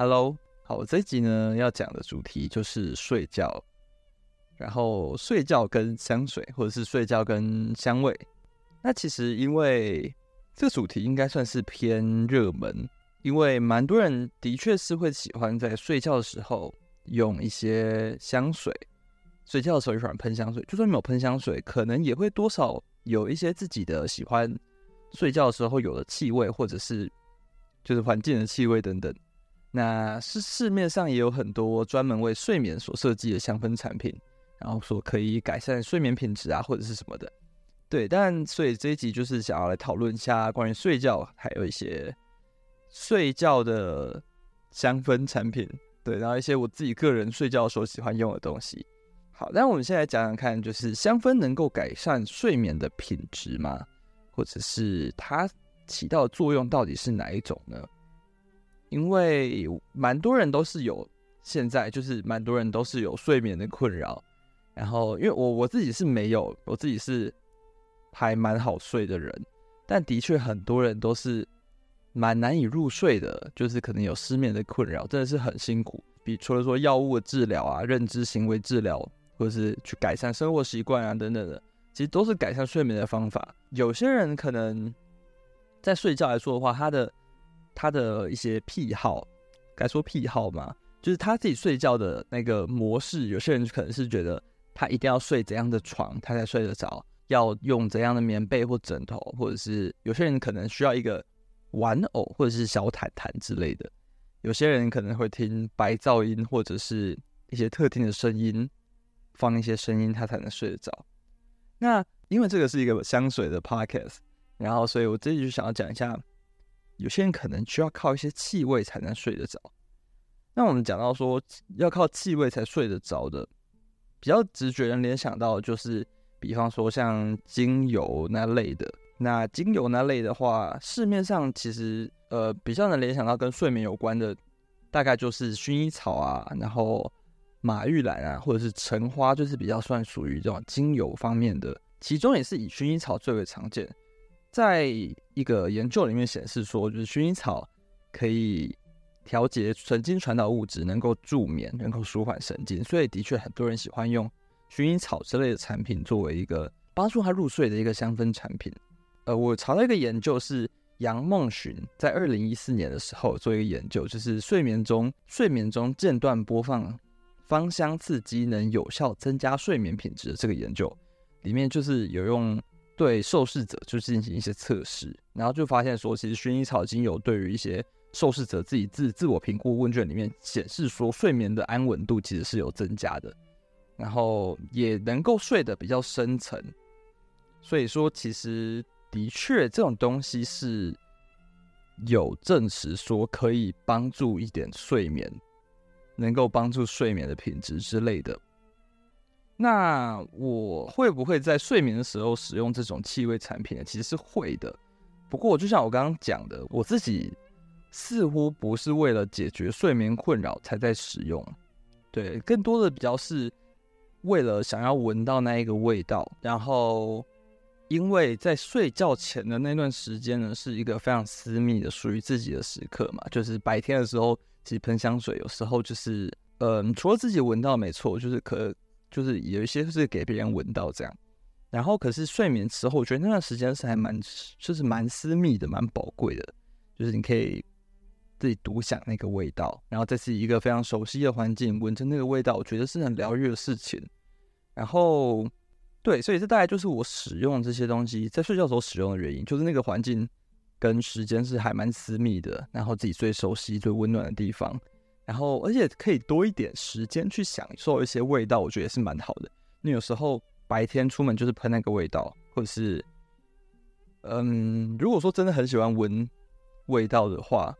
Hello，好，这一集呢要讲的主题就是睡觉，然后睡觉跟香水，或者是睡觉跟香味。那其实因为这个主题应该算是偏热门，因为蛮多人的确是会喜欢在睡觉的时候用一些香水，睡觉的时候也喜欢喷香水，就算没有喷香水，可能也会多少有一些自己的喜欢睡觉的时候有的气味，或者是就是环境的气味等等。那是市面上也有很多专门为睡眠所设计的香氛产品，然后说可以改善睡眠品质啊，或者是什么的。对，但所以这一集就是想要来讨论一下关于睡觉，还有一些睡觉的香氛产品。对，然后一些我自己个人睡觉的时候喜欢用的东西。好，那我们现在讲讲看，就是香氛能够改善睡眠的品质吗？或者是它起到的作用到底是哪一种呢？因为蛮多人都是有，现在就是蛮多人都是有睡眠的困扰，然后因为我我自己是没有，我自己是还蛮好睡的人，但的确很多人都是蛮难以入睡的，就是可能有失眠的困扰，真的是很辛苦。比除了说药物的治疗啊、认知行为治疗，或者是去改善生活习惯啊等等的，其实都是改善睡眠的方法。有些人可能在睡觉来说的话，他的他的一些癖好，该说癖好吗？就是他自己睡觉的那个模式。有些人可能是觉得他一定要睡怎样的床，他才睡得着；要用怎样的棉被或枕头，或者是有些人可能需要一个玩偶或者是小毯毯之类的。有些人可能会听白噪音或者是一些特定的声音，放一些声音他才能睡得着。那因为这个是一个香水的 podcast，然后所以我这里就想要讲一下。有些人可能需要靠一些气味才能睡得着。那我们讲到说要靠气味才睡得着的，比较直觉能联想到就是，比方说像精油那类的。那精油那类的话，市面上其实呃比较能联想到跟睡眠有关的，大概就是薰衣草啊，然后马玉兰啊，或者是橙花，就是比较算属于这种精油方面的。其中也是以薰衣草最为常见。在一个研究里面显示说，就是薰衣草可以调节神经传导物质，能够助眠，能够舒缓神经，所以的确很多人喜欢用薰衣草之类的产品作为一个帮助他入睡的一个香氛产品。呃，我查到一个研究是杨梦寻在二零一四年的时候做一个研究，就是睡眠中睡眠中间断播放芳香刺激能有效增加睡眠品质的这个研究，里面就是有用。对受试者就进行一些测试，然后就发现说，其实薰衣草精油对于一些受试者自己自自我评估问卷里面显示说，睡眠的安稳度其实是有增加的，然后也能够睡得比较深层。所以说，其实的确这种东西是有证实说可以帮助一点睡眠，能够帮助睡眠的品质之类的。那我会不会在睡眠的时候使用这种气味产品呢？其实是会的，不过就像我刚刚讲的，我自己似乎不是为了解决睡眠困扰才在使用，对，更多的比较是为了想要闻到那一个味道。然后，因为在睡觉前的那段时间呢，是一个非常私密的属于自己的时刻嘛，就是白天的时候，其实喷香水有时候就是，嗯，除了自己闻到没错，就是可。就是有一些是给别人闻到这样，然后可是睡眠时候，我觉得那段时间是还蛮，就是蛮私密的，蛮宝贵的。就是你可以自己独享那个味道，然后这是一个非常熟悉的环境，闻着那个味道，我觉得是很疗愈的事情。然后，对，所以这大概就是我使用这些东西在睡觉时候使用的原因，就是那个环境跟时间是还蛮私密的，然后自己最熟悉、最温暖的地方。然后，而且可以多一点时间去享受一些味道，我觉得也是蛮好的。你有时候白天出门就是喷那个味道，或者是，嗯，如果说真的很喜欢闻味道的话，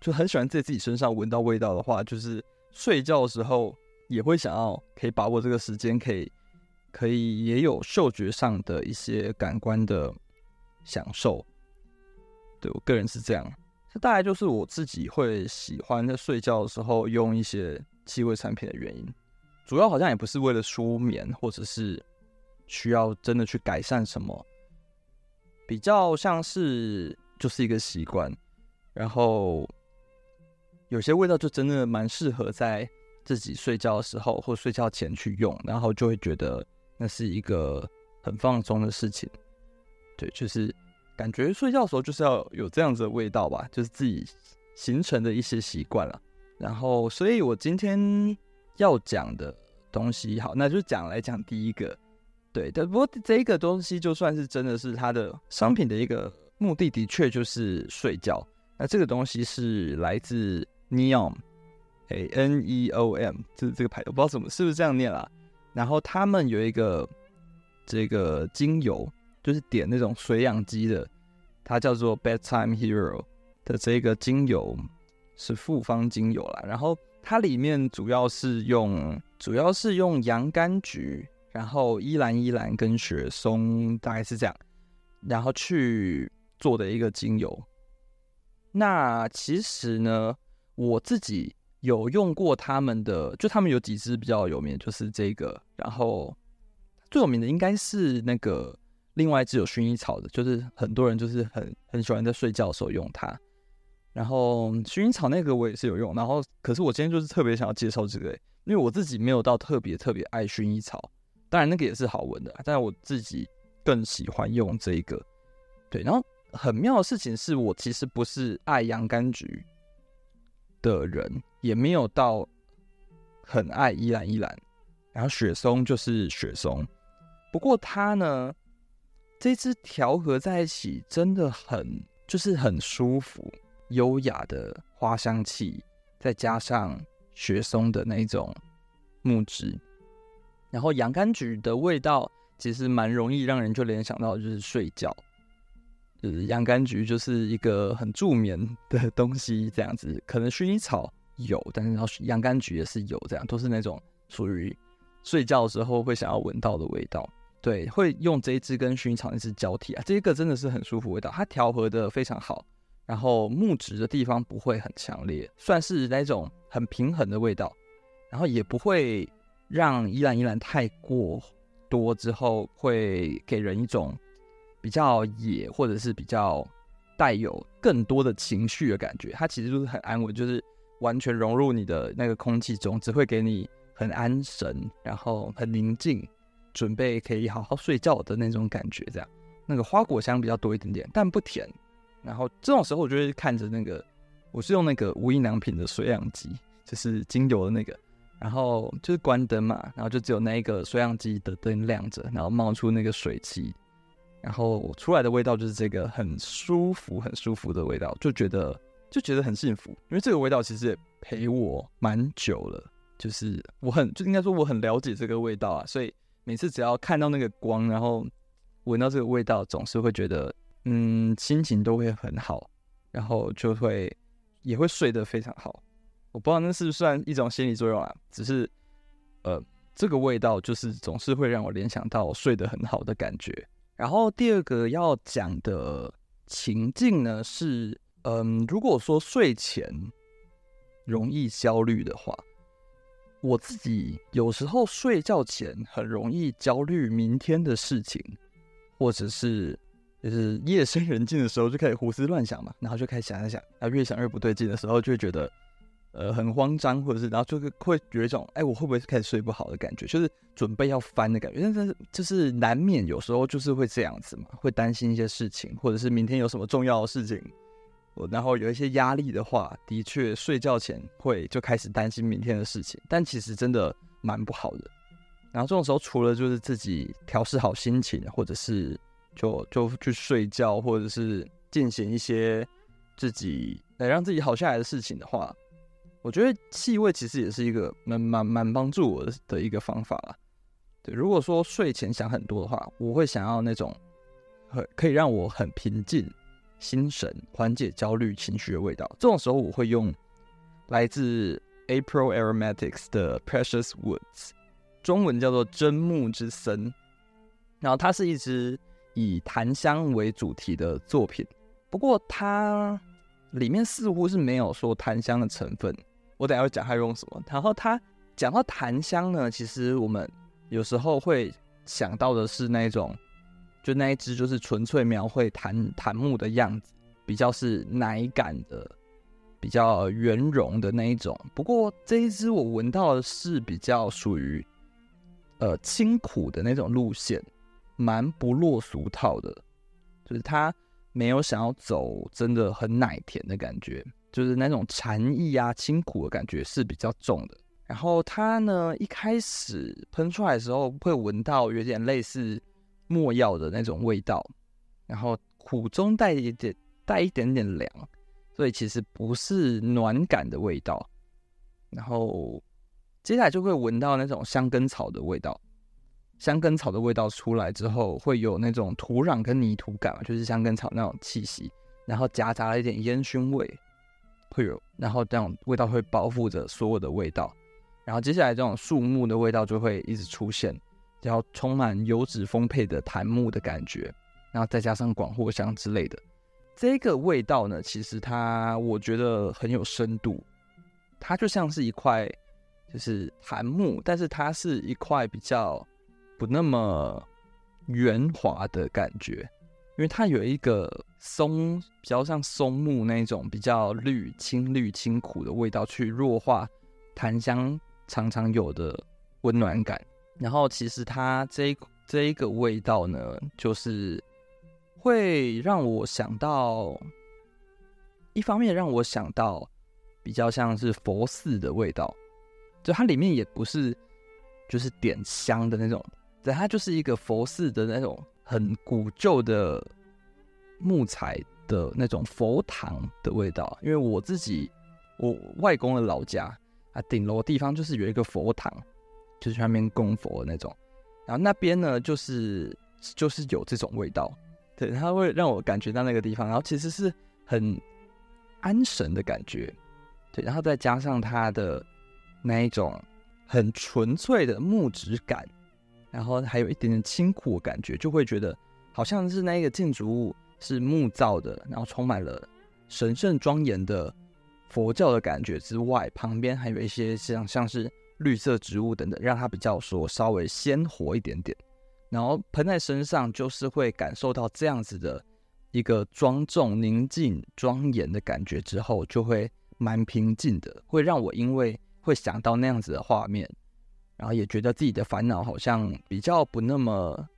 就很喜欢在自己身上闻到味道的话，就是睡觉的时候也会想要可以把握这个时间，可以可以也有嗅觉上的一些感官的享受。对，我个人是这样。这大概就是我自己会喜欢在睡觉的时候用一些气味产品的原因，主要好像也不是为了舒眠，或者是需要真的去改善什么，比较像是就是一个习惯，然后有些味道就真的蛮适合在自己睡觉的时候或睡觉前去用，然后就会觉得那是一个很放松的事情。对，就是感觉睡觉的时候就是要有这样子的味道吧，就是自己形成的一些习惯了。然后，所以我今天要讲的东西，好，那就讲来讲第一个。对的，不过这个东西就算是真的是它的商品的一个目的，的确就是睡觉。那这个东西是来自 Neom，A N E O M，这这个牌子我不知道怎么是不是这样念啦。然后他们有一个这个精油，就是点那种水氧机的，它叫做 Bedtime Hero 的这个精油是复方精油啦。然后它里面主要是用主要是用洋甘菊。然后依兰依兰跟雪松大概是这样，然后去做的一个精油。那其实呢，我自己有用过他们的，就他们有几支比较有名，就是这个。然后最有名的应该是那个另外一支有薰衣草的，就是很多人就是很很喜欢在睡觉的时候用它。然后薰衣草那个我也是有用，然后可是我今天就是特别想要介绍这个，因为我自己没有到特别特别爱薰衣草。当然，那个也是好闻的，但是我自己更喜欢用这一个。对，然后很妙的事情是我其实不是爱洋甘菊的人，也没有到很爱依兰依兰，然后雪松就是雪松。不过它呢，这支调和在一起真的很，就是很舒服、优雅的花香气，再加上雪松的那种木质。然后洋甘菊的味道其实蛮容易让人就联想到就是睡觉，就是洋甘菊就是一个很助眠的 东西，这样子。可能薰衣草有，但是然后洋甘菊也是有，这样都是那种属于睡觉的时候会想要闻到的味道。对，会用这一支跟薰衣草那支交替啊，这个真的是很舒服味道，它调和的非常好，然后木质的地方不会很强烈，算是那种很平衡的味道，然后也不会。让依兰依兰太过多之后，会给人一种比较野，或者是比较带有更多的情绪的感觉。它其实就是很安稳，就是完全融入你的那个空气中，只会给你很安神，然后很宁静，准备可以好好睡觉的那种感觉。这样，那个花果香比较多一点点，但不甜。然后这种时候，我就会看着那个，我是用那个无印良品的水养机，就是精油的那个。然后就是关灯嘛，然后就只有那一个水养机的灯亮着，然后冒出那个水汽，然后出来的味道就是这个很舒服、很舒服的味道，就觉得就觉得很幸福。因为这个味道其实也陪我蛮久了，就是我很就应该说我很了解这个味道啊，所以每次只要看到那个光，然后闻到这个味道，总是会觉得嗯心情都会很好，然后就会也会睡得非常好。我不知道那是不算一种心理作用啊？只是，呃，这个味道就是总是会让我联想到睡得很好的感觉。然后第二个要讲的情境呢是，嗯，如果说睡前容易焦虑的话，我自己有时候睡觉前很容易焦虑明天的事情，或者是就是夜深人静的时候就开始胡思乱想嘛，然后就开始想想想，然后越想越不对劲的时候，就会觉得。呃，很慌张，或者是然后就会会有一种，哎，我会不会开始睡不好的感觉，就是准备要翻的感觉。但是就是难免有时候就是会这样子嘛，会担心一些事情，或者是明天有什么重要的事情，然后有一些压力的话，的确睡觉前会就开始担心明天的事情，但其实真的蛮不好的。然后这种时候，除了就是自己调试好心情，或者是就就去睡觉，或者是进行一些自己来让自己好下来的事情的话。我觉得气味其实也是一个蛮蛮蛮帮助我的的一个方法啦。对，如果说睡前想很多的话，我会想要那种很可以让我很平静心神、缓解焦虑情绪的味道。这种时候我会用来自 April Aromatics 的 Precious Woods，中文叫做真木之森。然后它是一支以檀香为主题的作品，不过它里面似乎是没有说檀香的成分。我等下会讲它用什么。然后它讲到檀香呢，其实我们有时候会想到的是那种，就那一支就是纯粹描绘檀檀木的样子，比较是奶感的比较圆融的那一种。不过这一支我闻到的是比较属于呃清苦的那种路线，蛮不落俗套的，就是它没有想要走真的很奶甜的感觉，就是那种禅意啊、清苦的感觉是比较重的。然后它呢，一开始喷出来的时候会闻到有点类似没药的那种味道，然后苦中带一点带一点点凉，所以其实不是暖感的味道。然后接下来就会闻到那种香根草的味道，香根草的味道出来之后会有那种土壤跟泥土感，就是香根草那种气息，然后夹杂了一点烟熏味，会有，然后这样味道会包覆着所有的味道。然后接下来这种树木的味道就会一直出现，然后充满油脂丰沛的檀木的感觉，然后再加上广藿香之类的，这个味道呢，其实它我觉得很有深度，它就像是一块就是檀木，但是它是一块比较不那么圆滑的感觉，因为它有一个松，比较像松木那种比较绿、青绿、青苦的味道去弱化檀香。常常有的温暖感，然后其实它这这一个味道呢，就是会让我想到，一方面让我想到比较像是佛寺的味道，就它里面也不是就是点香的那种，对，它就是一个佛寺的那种很古旧的木材的那种佛堂的味道，因为我自己我外公的老家。啊，顶楼地方就是有一个佛堂，就是那边供佛的那种。然后那边呢，就是就是有这种味道，对，它会让我感觉到那个地方，然后其实是很安神的感觉，对，然后再加上它的那一种很纯粹的木质感，然后还有一点点清苦的感觉，就会觉得好像是那个建筑物是木造的，然后充满了神圣庄严的。佛教的感觉之外，旁边还有一些像像是绿色植物等等，让它比较说稍微鲜活一点点。然后喷在身上，就是会感受到这样子的一个庄重、宁静、庄严的感觉之后，就会蛮平静的，会让我因为会想到那样子的画面，然后也觉得自己的烦恼好像比较不那么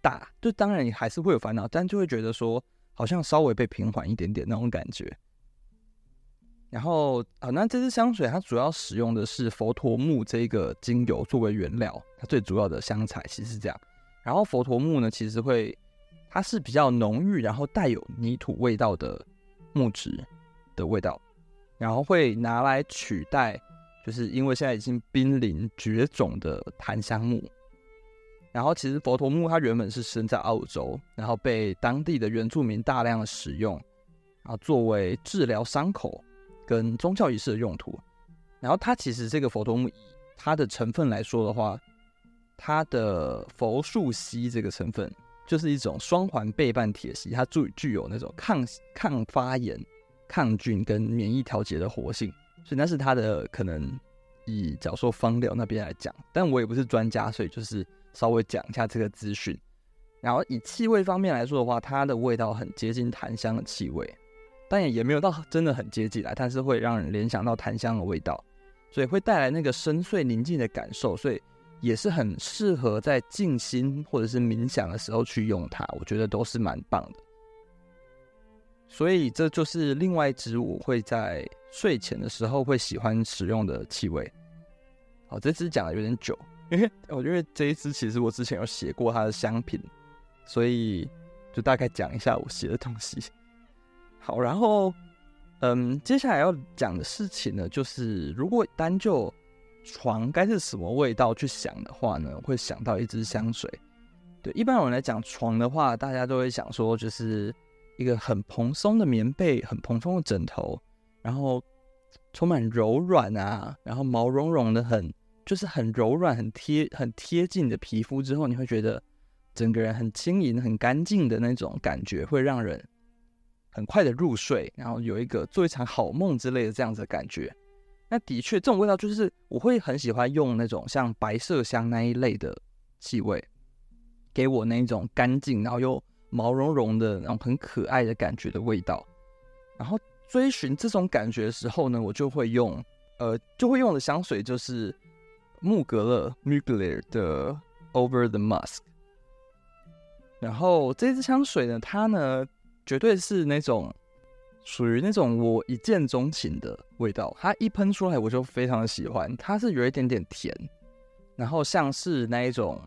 大。就当然你还是会有烦恼，但就会觉得说好像稍微被平缓一点点那种感觉。然后啊，那这支香水它主要使用的是佛陀木这个精油作为原料，它最主要的香材其实是这样。然后佛陀木呢，其实会它是比较浓郁，然后带有泥土味道的木质的味道，然后会拿来取代，就是因为现在已经濒临绝种的檀香木。然后其实佛陀木它原本是生在澳洲，然后被当地的原住民大量的使用，然后作为治疗伤口。跟宗教仪式的用途，然后它其实这个佛陀木以它的成分来说的话，它的佛树烯这个成分就是一种双环倍半萜烯，它具具有那种抗抗发炎、抗菌跟免疫调节的活性，所以那是它的可能以假如说芳疗那边来讲，但我也不是专家，所以就是稍微讲一下这个资讯。然后以气味方面来说的话，它的味道很接近檀香的气味。但也也没有到真的很接近来，但是会让人联想到檀香的味道，所以会带来那个深邃宁静的感受，所以也是很适合在静心或者是冥想的时候去用它，我觉得都是蛮棒的。所以这就是另外一支我会在睡前的时候会喜欢使用的气味。好，这支讲的有点久，因为我觉得这一支其实我之前有写过它的香品，所以就大概讲一下我写的东西。好，然后，嗯，接下来要讲的事情呢，就是如果单就床该是什么味道去想的话呢，会想到一支香水。对，一般人来讲床的话，大家都会想说，就是一个很蓬松的棉被，很蓬松的枕头，然后充满柔软啊，然后毛茸茸的很，就是很柔软、很贴、很贴近你的皮肤之后，你会觉得整个人很轻盈、很干净的那种感觉，会让人。很快的入睡，然后有一个做一场好梦之类的这样子的感觉。那的确，这种味道就是我会很喜欢用那种像白麝香那一类的气味，给我那一种干净，然后又毛茸茸的那种很可爱的感觉的味道。然后追寻这种感觉的时候呢，我就会用，呃，就会用的香水就是穆格勒 （Mugler） 的 Over the Musk。然后这支香水呢，它呢绝对是那种属于那种我一见钟情的味道。它一喷出来，我就非常的喜欢。它是有一点点甜，然后像是那一种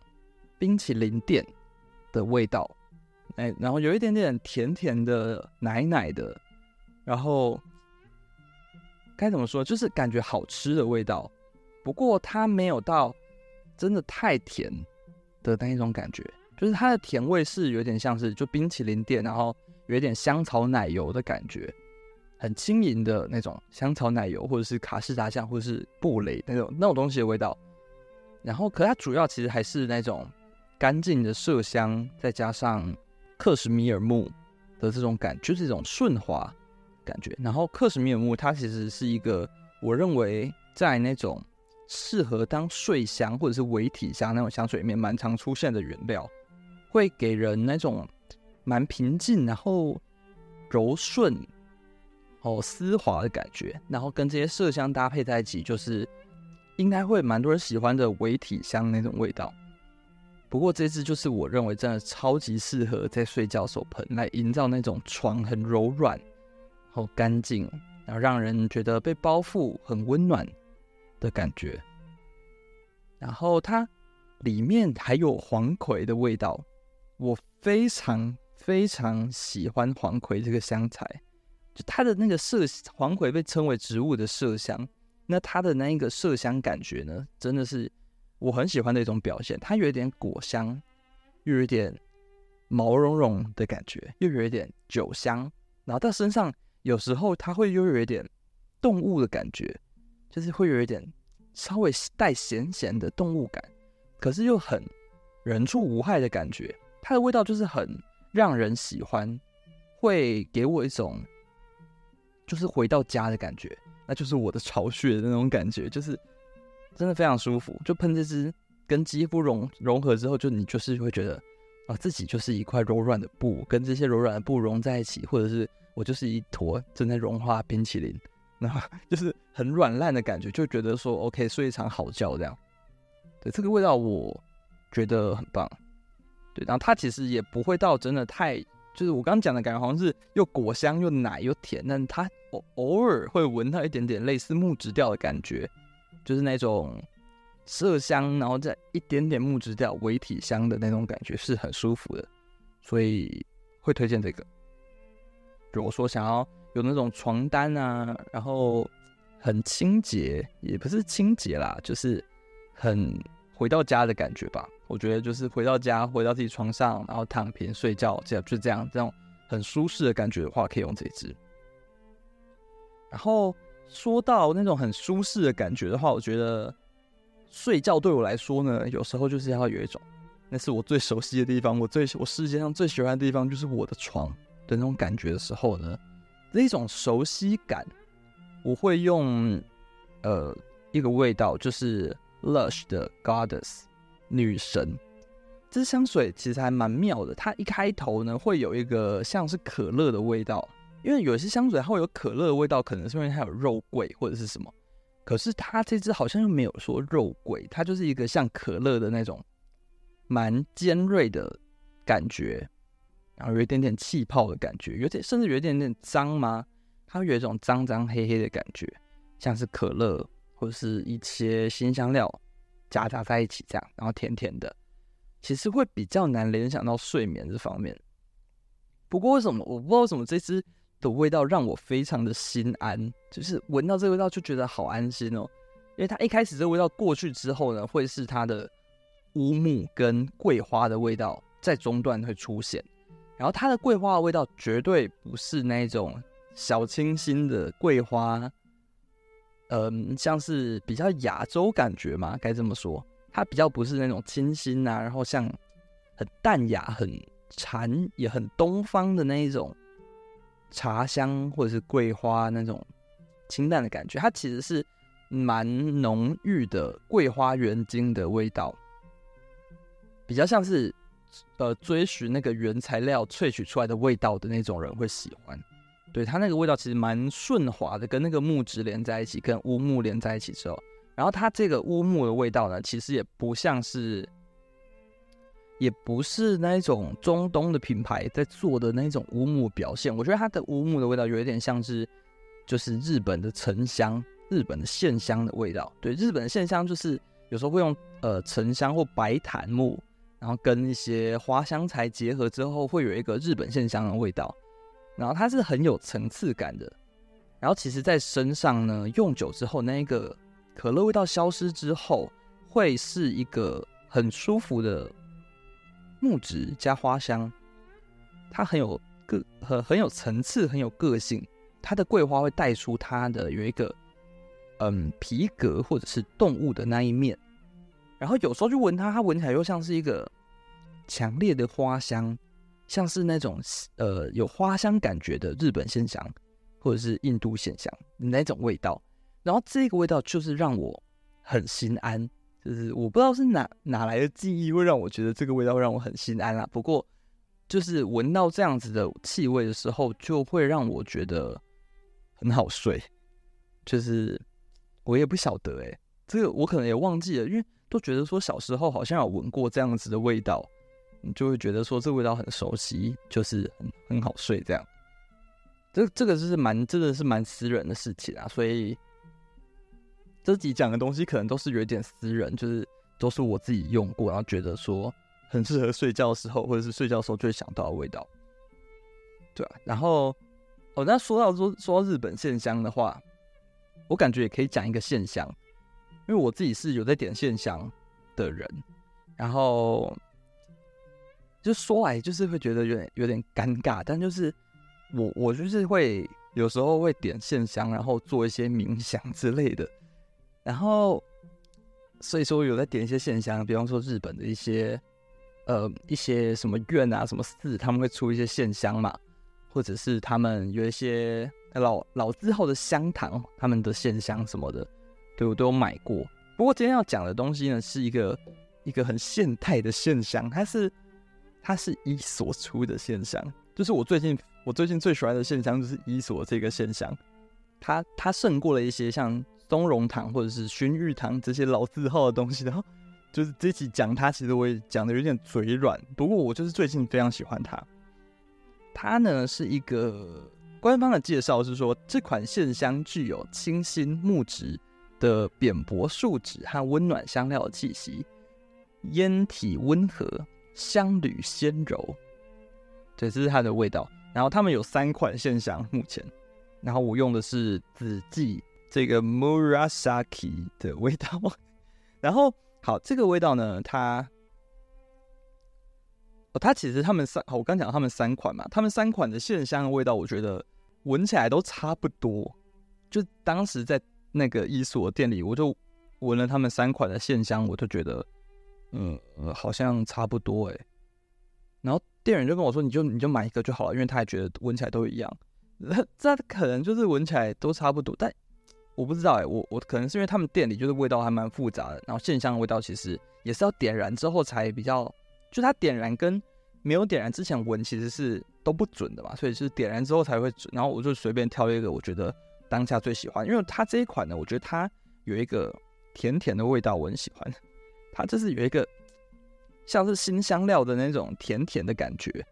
冰淇淋店的味道，哎，然后有一点点甜甜的、奶奶的。然后该怎么说？就是感觉好吃的味道，不过它没有到真的太甜的那一种感觉，就是它的甜味是有点像是就冰淇淋店，然后有点香草奶油的感觉，很轻盈的那种香草奶油，或者是卡士达酱，或者是布蕾那种那种东西的味道。然后，可它主要其实还是那种干净的麝香，再加上克什米尔木的这种感觉，就是一种顺滑。感觉，然后克什米尔木它其实是一个我认为在那种适合当睡香或者是维体香那种香水里面蛮常出现的原料，会给人那种蛮平静，然后柔顺哦丝滑的感觉，然后跟这些麝香搭配在一起，就是应该会蛮多人喜欢的微体香那种味道。不过这支就是我认为真的超级适合在睡觉时候喷，来营造那种床很柔软。好干净，然后让人觉得被包覆很温暖的感觉。然后它里面还有黄葵的味道，我非常非常喜欢黄葵这个香材。就它的那个麝黄葵被称为植物的麝香，那它的那一个麝香感觉呢，真的是我很喜欢的一种表现。它有一点果香，又有一点毛茸茸的感觉，又有一点酒香，然后到身上。有时候它会又有一点动物的感觉，就是会有一点稍微带咸咸的动物感，可是又很人畜无害的感觉。它的味道就是很让人喜欢，会给我一种就是回到家的感觉，那就是我的巢穴的那种感觉，就是真的非常舒服。就喷这支跟肌肤融融合之后，就你就是会觉得啊，自己就是一块柔软的布，跟这些柔软的布融在一起，或者是。我就是一坨正在融化冰淇淋，然后 就是很软烂的感觉，就觉得说 OK 睡一场好觉这样。对，这个味道我觉得很棒。对，然后它其实也不会到真的太，就是我刚刚讲的感觉好像是又果香又奶又甜，但它偶偶尔会闻到一点点类似木质调的感觉，就是那种麝香，然后再一点点木质调微体香的那种感觉是很舒服的，所以会推荐这个。如果说想要有那种床单啊，然后很清洁，也不是清洁啦，就是很回到家的感觉吧。我觉得就是回到家，回到自己床上，然后躺平睡觉，这样就这样，这种很舒适的感觉的话，可以用这支。然后说到那种很舒适的感觉的话，我觉得睡觉对我来说呢，有时候就是要有一种，那是我最熟悉的地方，我最我世界上最喜欢的地方就是我的床。的那种感觉的时候呢，那种熟悉感，我会用呃一个味道，就是 Lush 的 Goddess 女神。这支香水其实还蛮妙的，它一开头呢会有一个像是可乐的味道，因为有些香水它会有可乐的味道，可能是因为它有肉桂或者是什么。可是它这支好像又没有说肉桂，它就是一个像可乐的那种蛮尖锐的感觉。然后有一点点气泡的感觉，有点甚至有一点点脏吗？它有一种脏脏黑黑的感觉，像是可乐或者是一些新香料夹杂在一起这样，然后甜甜的，其实会比较难联想到睡眠这方面。不过为什么我不知道为什么这支的味道让我非常的心安，就是闻到这个味道就觉得好安心哦，因为它一开始这个味道过去之后呢，会是它的乌木跟桂花的味道在中段会出现。然后它的桂花的味道绝对不是那种小清新的桂花，嗯，像是比较亚洲感觉嘛，该这么说，它比较不是那种清新啊，然后像很淡雅、很禅也很东方的那一种茶香或者是桂花那种清淡的感觉，它其实是蛮浓郁的桂花原精的味道，比较像是。呃，追寻那个原材料萃取出来的味道的那种人会喜欢，对，它那个味道其实蛮顺滑的，跟那个木质连在一起，跟乌木连在一起之后，然后它这个乌木的味道呢，其实也不像是，也不是那种中东的品牌在做的那种乌木表现。我觉得它的乌木的味道有一点像是，就是日本的沉香，日本的线香的味道。对，日本的线香就是有时候会用呃沉香或白檀木。然后跟一些花香材结合之后，会有一个日本线香的味道。然后它是很有层次感的。然后其实，在身上呢，用久之后，那一个可乐味道消失之后，会是一个很舒服的木质加花香。它很有个很很有层次，很有个性。它的桂花会带出它的有一个嗯皮革或者是动物的那一面。然后有时候去闻它，它闻起来又像是一个强烈的花香，像是那种呃有花香感觉的日本线香，或者是印度线香那种味道。然后这个味道就是让我很心安，就是我不知道是哪哪来的记忆会让我觉得这个味道让我很心安啊。不过就是闻到这样子的气味的时候，就会让我觉得很好睡。就是我也不晓得哎、欸，这个我可能也忘记了，因为。都觉得说小时候好像有闻过这样子的味道，你就会觉得说这味道很熟悉，就是很很好睡这样。这这个就是蛮真的是蛮私人的事情啊，所以这集讲的东西可能都是有一点私人，就是都是我自己用过，然后觉得说很适合睡觉的时候，或者是睡觉的时候就会想到的味道。对啊，然后哦，那说到说说到日本线香的话，我感觉也可以讲一个现象。因为我自己是有在点线香的人，然后就说来就是会觉得有点有点尴尬，但就是我我就是会有时候会点线香，然后做一些冥想 之类的，然后所以说有在点一些线香，比方说日本的一些呃一些什么院啊什么寺，他们会出一些线香嘛，或者是他们有一些老老字号的香堂，他们的线香什么的。对，我都有买过。不过今天要讲的东西呢，是一个一个很现代的线香，它是它是伊索出的线香，就是我最近我最近最喜欢的线香就是伊索这个线香，它它胜过了一些像松茸堂或者是薰玉堂这些老字号的东西。然后就是这期讲它，其实我也讲的有点嘴软，不过我就是最近非常喜欢它。它呢是一个官方的介绍是说，这款线香具有清新木质。的扁薄树脂和温暖香料的气息，烟体温和，香旅纤柔，对，这是它的味道。然后他们有三款线香，目前，然后我用的是紫记这个 Murasaki 的味道。然后好，这个味道呢，它哦，它其实他们三，我刚讲他们三款嘛，他们三款的线香的味道，我觉得闻起来都差不多。就当时在。那个伊索店里，我就闻了他们三款的线香，我就觉得，嗯，好像差不多哎。然后店员就跟我说：“你就你就买一个就好了，因为他也觉得闻起来都一样。”这可能就是闻起来都差不多，但我不知道哎。我我可能是因为他们店里就是味道还蛮复杂的，然后线香的味道其实也是要点燃之后才比较，就它点燃跟没有点燃之前闻其实是都不准的嘛，所以是点燃之后才会准。然后我就随便挑一个，我觉得。当下最喜欢，因为它这一款呢，我觉得它有一个甜甜的味道，我很喜欢。它就是有一个像是新香料的那种甜甜的感觉，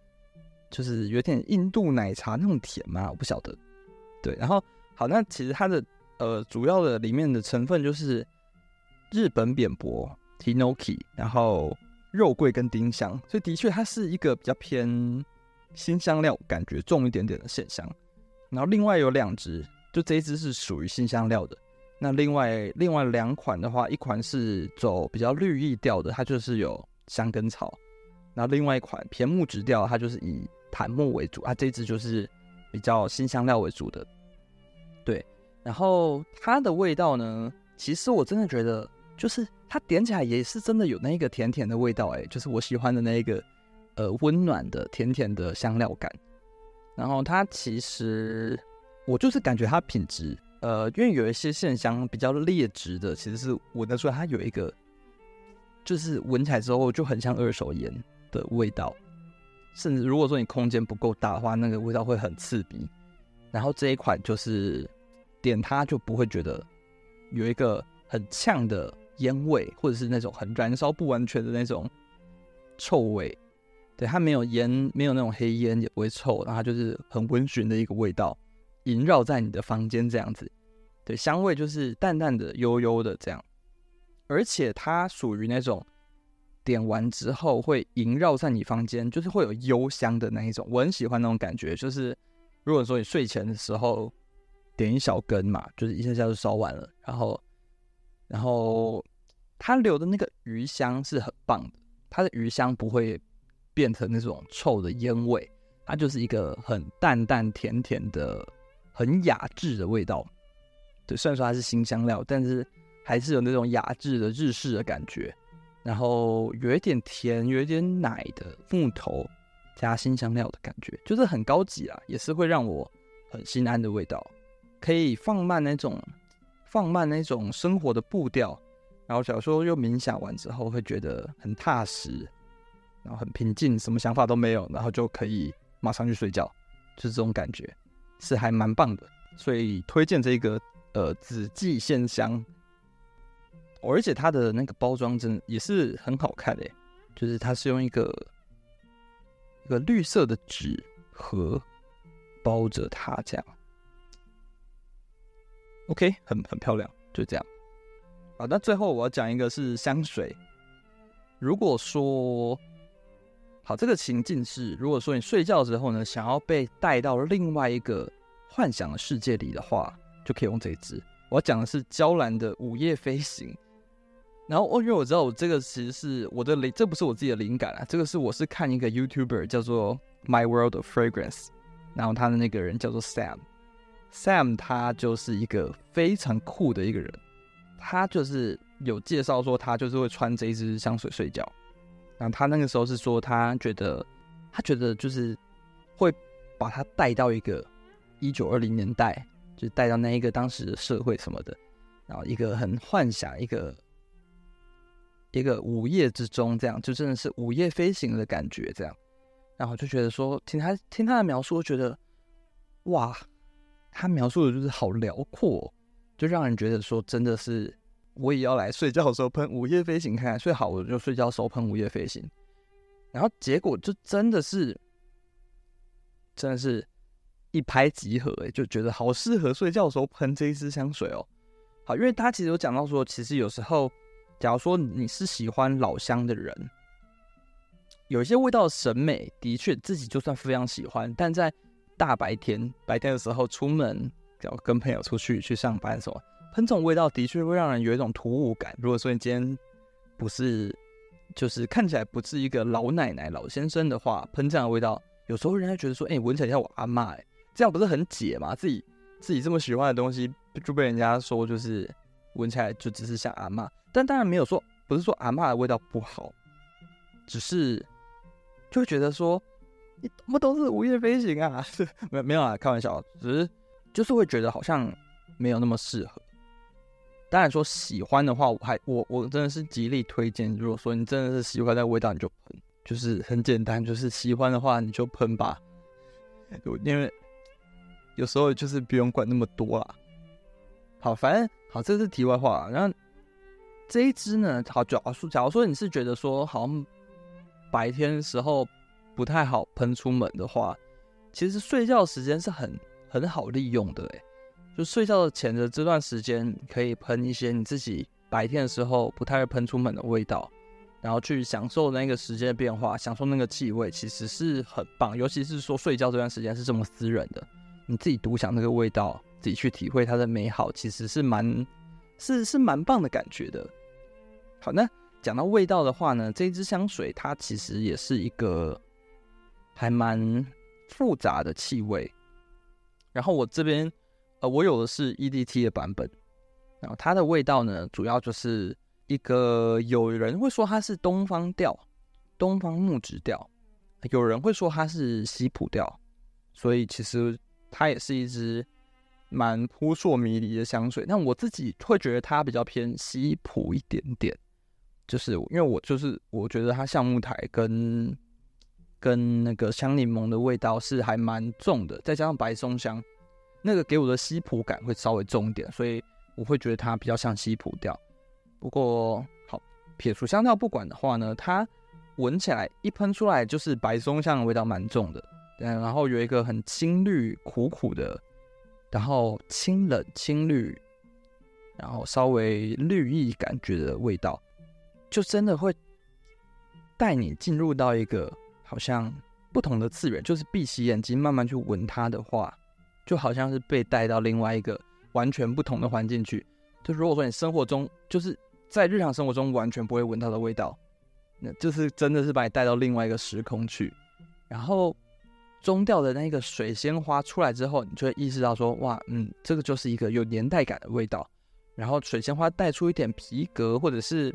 就是有点印度奶茶那种甜嘛，我不晓得。对，然后好，那其实它的呃主要的里面的成分就是日本扁柏 Hinoki，然后肉桂跟丁香，所以的确它是一个比较偏新香料感觉重一点点的线香。然后另外有两只。就这一只是属于新香料的，那另外另外两款的话，一款是走比较绿意调的，它就是有香根草，那另外一款偏木质调，它就是以檀木为主啊，这支就是比较新香料为主的，对，然后它的味道呢，其实我真的觉得，就是它点起来也是真的有那个甜甜的味道，哎，就是我喜欢的那一个呃温暖的甜甜的香料感，然后它其实。我就是感觉它品质，呃，因为有一些线香比较劣质的，其实是闻得出来它有一个，就是闻起来之后就很像二手烟的味道，甚至如果说你空间不够大的话，那个味道会很刺鼻。然后这一款就是点它就不会觉得有一个很呛的烟味，或者是那种很燃烧不完全的那种臭味。对，它没有烟，没有那种黑烟，也不会臭，然后它就是很温驯的一个味道，萦绕在你的房间这样子。对，香味就是淡淡的、悠悠的这样，而且它属于那种点完之后会萦绕在你房间，就是会有幽香的那一种。我很喜欢那种感觉，就是如果说你睡前的时候点一小根嘛，就是一下下就烧完了，然后，然后它留的那个余香是很棒的，它的余香不会。变成那种臭的烟味，它就是一个很淡淡甜甜的、很雅致的味道。对，虽然说它是新香料，但是还是有那种雅致的日式的感觉。然后有一点甜，有一点奶的木头加新香料的感觉，就是很高级啊，也是会让我很心安的味道。可以放慢那种放慢那种生活的步调，然后小时候又冥想完之后会觉得很踏实。然后很平静，什么想法都没有，然后就可以马上去睡觉，就是这种感觉，是还蛮棒的。所以推荐这个呃紫季线香，而且它的那个包装真的也是很好看的，就是它是用一个一个绿色的纸盒包着它这样。OK，很很漂亮，就这样。好，那最后我要讲一个是香水，如果说。好，这个情境是，如果说你睡觉之后呢，想要被带到另外一个幻想的世界里的话，就可以用这一支。我要讲的是娇兰的午夜飞行。然后，哦，因为我知道我这个其实是我的灵，这不是我自己的灵感啊，这个是我是看一个 YouTuber 叫做 My World of Fragrance，然后他的那个人叫做 Sam，Sam 他就是一个非常酷的一个人，他就是有介绍说他就是会穿这一支香水睡觉。然后他那个时候是说，他觉得，他觉得就是会把他带到一个一九二零年代，就带到那一个当时的社会什么的，然后一个很幻想，一个一个午夜之中，这样就真的是午夜飞行的感觉，这样，然后就觉得说，听他听他的描述，觉得哇，他描述的就是好辽阔，就让人觉得说，真的是。我也要来睡觉的时候喷午夜飞行看看，睡好我就睡觉的时候喷午夜飞行，然后结果就真的是，真的是一拍即合哎，就觉得好适合睡觉的时候喷这一支香水哦。好，因为他其实有讲到说，其实有时候，假如说你是喜欢老香的人，有一些味道的审美的确自己就算非常喜欢，但在大白天白天的时候出门，要跟朋友出去去上班什么。喷这种味道的确会让人有一种突兀感。如果说你今天不是，就是看起来不是一个老奶奶、老先生的话，喷这样的味道，有时候人家觉得说，哎、闻起来像我阿嬷，哎，这样不是很解吗？自己自己这么喜欢的东西，就被人家说就是闻起来就只是像阿嬷。但当然没有说，不是说阿嬷的味道不好，只是就会觉得说，你怎么都是午夜飞行啊？没没有啊，开玩笑，只是就是会觉得好像没有那么适合。当然说喜欢的话，我还我我真的是极力推荐。如果说你真的是喜欢那个味道，你就喷，就是很简单，就是喜欢的话你就喷吧。因为有时候就是不用管那么多啦。好，反正好，这是题外话。然后这一支呢，好，假如说假如说你是觉得说好像白天的时候不太好喷出门的话，其实睡觉时间是很很好利用的，欸，就睡觉的前的这段时间，可以喷一些你自己白天的时候不太会喷出门的味道，然后去享受那个时间的变化，享受那个气味，其实是很棒。尤其是说睡觉这段时间是这么私人的，你自己独享那个味道，自己去体会它的美好，其实是蛮是是蛮棒的感觉的。好，那讲到味道的话呢，这支香水它其实也是一个还蛮复杂的气味。然后我这边。呃，我有的是 EDT 的版本，然后它的味道呢，主要就是一个有人会说它是东方调，东方木质调，有人会说它是西普调，所以其实它也是一支蛮扑朔迷离的香水。但我自己会觉得它比较偏西普一点点，就是因为我就是我觉得它橡木苔跟跟那个香柠檬的味道是还蛮重的，再加上白松香。那个给我的西普感会稍微重一点，所以我会觉得它比较像西普调。不过好，撇除香调不管的话呢，它闻起来一喷出来就是白松香的味道蛮重的，嗯，然后有一个很青绿苦苦的，然后清冷青绿，然后稍微绿意感觉的味道，就真的会带你进入到一个好像不同的次元，就是闭起眼睛慢慢去闻它的话。就好像是被带到另外一个完全不同的环境去。就如果说你生活中就是在日常生活中完全不会闻到的味道，那就是真的是把你带到另外一个时空去。然后中调的那个水仙花出来之后，你就会意识到说，哇，嗯，这个就是一个有年代感的味道。然后水仙花带出一点皮革或者是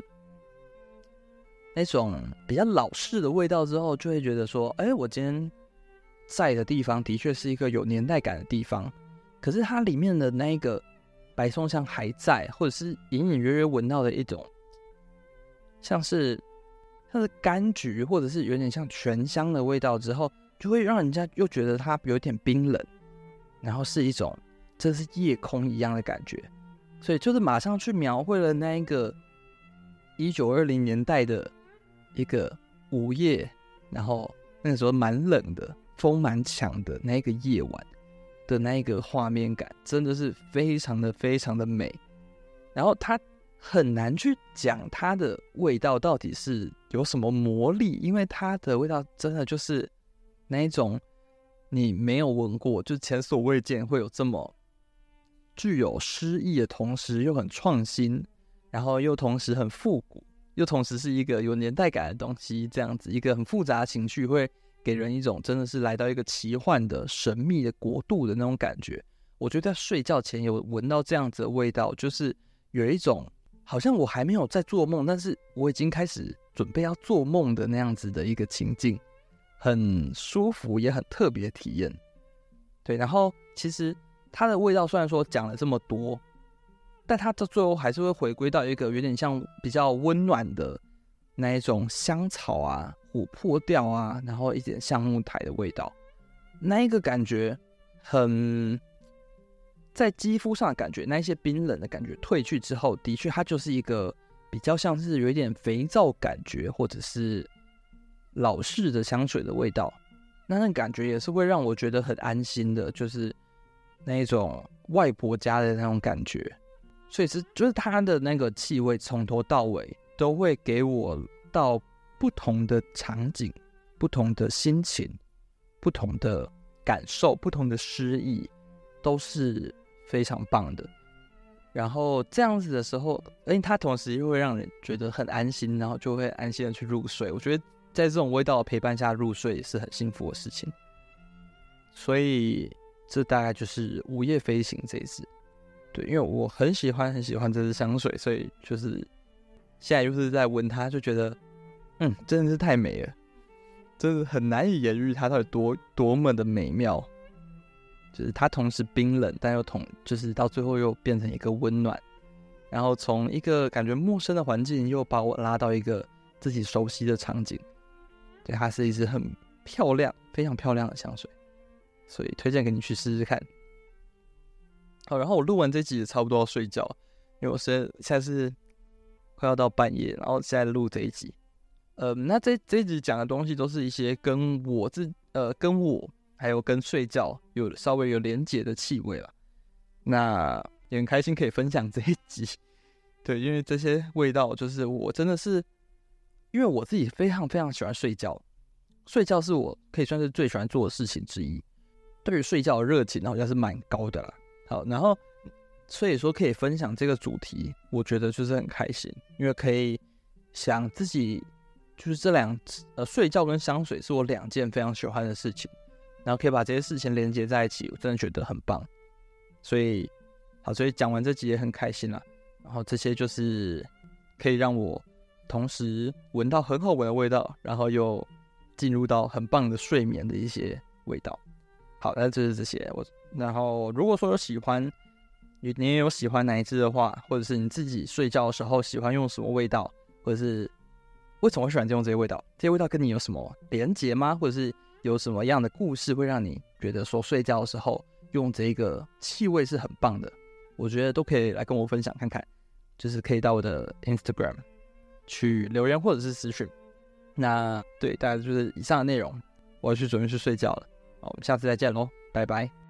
那种比较老式的味道之后，就会觉得说，哎，我今天。在的地方的确是一个有年代感的地方，可是它里面的那一个白松香还在，或者是隐隐约约闻到的一种，像是它的柑橘，或者是有点像全香的味道之后，就会让人家又觉得它有点冰冷，然后是一种这是夜空一样的感觉，所以就是马上去描绘了那一个一九二零年代的一个午夜，然后那个时候蛮冷的。风蛮强的那个夜晚的那个画面感，真的是非常的非常的美。然后它很难去讲它的味道到底是有什么魔力，因为它的味道真的就是那一种你没有闻过，就前所未见会有这么具有诗意的同时又很创新，然后又同时很复古，又同时是一个有年代感的东西，这样子一个很复杂的情绪会。给人一种真的是来到一个奇幻的神秘的国度的那种感觉。我觉得在睡觉前有闻到这样子的味道，就是有一种好像我还没有在做梦，但是我已经开始准备要做梦的那样子的一个情境，很舒服也很特别体验。对，然后其实它的味道虽然说讲了这么多，但它到最后还是会回归到一个有点像比较温暖的那一种香草啊。琥珀调啊，然后一点橡木苔的味道，那一个感觉很在肌肤上的感觉，那一些冰冷的感觉褪去之后，的确它就是一个比较像是有一点肥皂感觉，或者是老式的香水的味道。那那感觉也是会让我觉得很安心的，就是那一种外婆家的那种感觉。所以是就是它的那个气味从头到尾都会给我到。不同的场景，不同的心情，不同的感受，不同的诗意，都是非常棒的。然后这样子的时候，哎，它同时又会让人觉得很安心，然后就会安心的去入睡。我觉得在这种味道的陪伴下入睡也是很幸福的事情。所以这大概就是午夜飞行这一支。对，因为我很喜欢很喜欢这支香水，所以就是现在又是在闻它，就觉得。嗯，真的是太美了，真的很难以言喻它到底多多么的美妙。就是它同时冰冷，但又同就是到最后又变成一个温暖，然后从一个感觉陌生的环境又把我拉到一个自己熟悉的场景。对，它是一支很漂亮、非常漂亮的香水，所以推荐给你去试试看。好，然后我录完这集也差不多要睡觉，因为我现现在是快要到半夜，然后现在录这一集。呃，那这这一集讲的东西都是一些跟我自呃跟我还有跟睡觉有稍微有连结的气味了。那也很开心可以分享这一集，对，因为这些味道就是我真的是，因为我自己非常非常喜欢睡觉，睡觉是我可以算是最喜欢做的事情之一。对于睡觉的热情好像是蛮高的啦。好，然后所以说可以分享这个主题，我觉得就是很开心，因为可以想自己。就是这两呃，睡觉跟香水是我两件非常喜欢的事情，然后可以把这些事情连接在一起，我真的觉得很棒。所以，好，所以讲完这集也很开心了。然后这些就是可以让我同时闻到很好闻的味道，然后又进入到很棒的睡眠的一些味道。好，那就是这些。我然后如果说有喜欢，你你也有喜欢哪一支的话，或者是你自己睡觉的时候喜欢用什么味道，或者是为什么会喜欢用这些味道？这些味道跟你有什么连结吗？或者是有什么样的故事会让你觉得说睡觉的时候用这个气味是很棒的？我觉得都可以来跟我分享看看，就是可以到我的 Instagram 去留言或者是私讯。那对，大概就是以上的内容，我要去准备去睡觉了。好，我们下次再见喽，拜拜。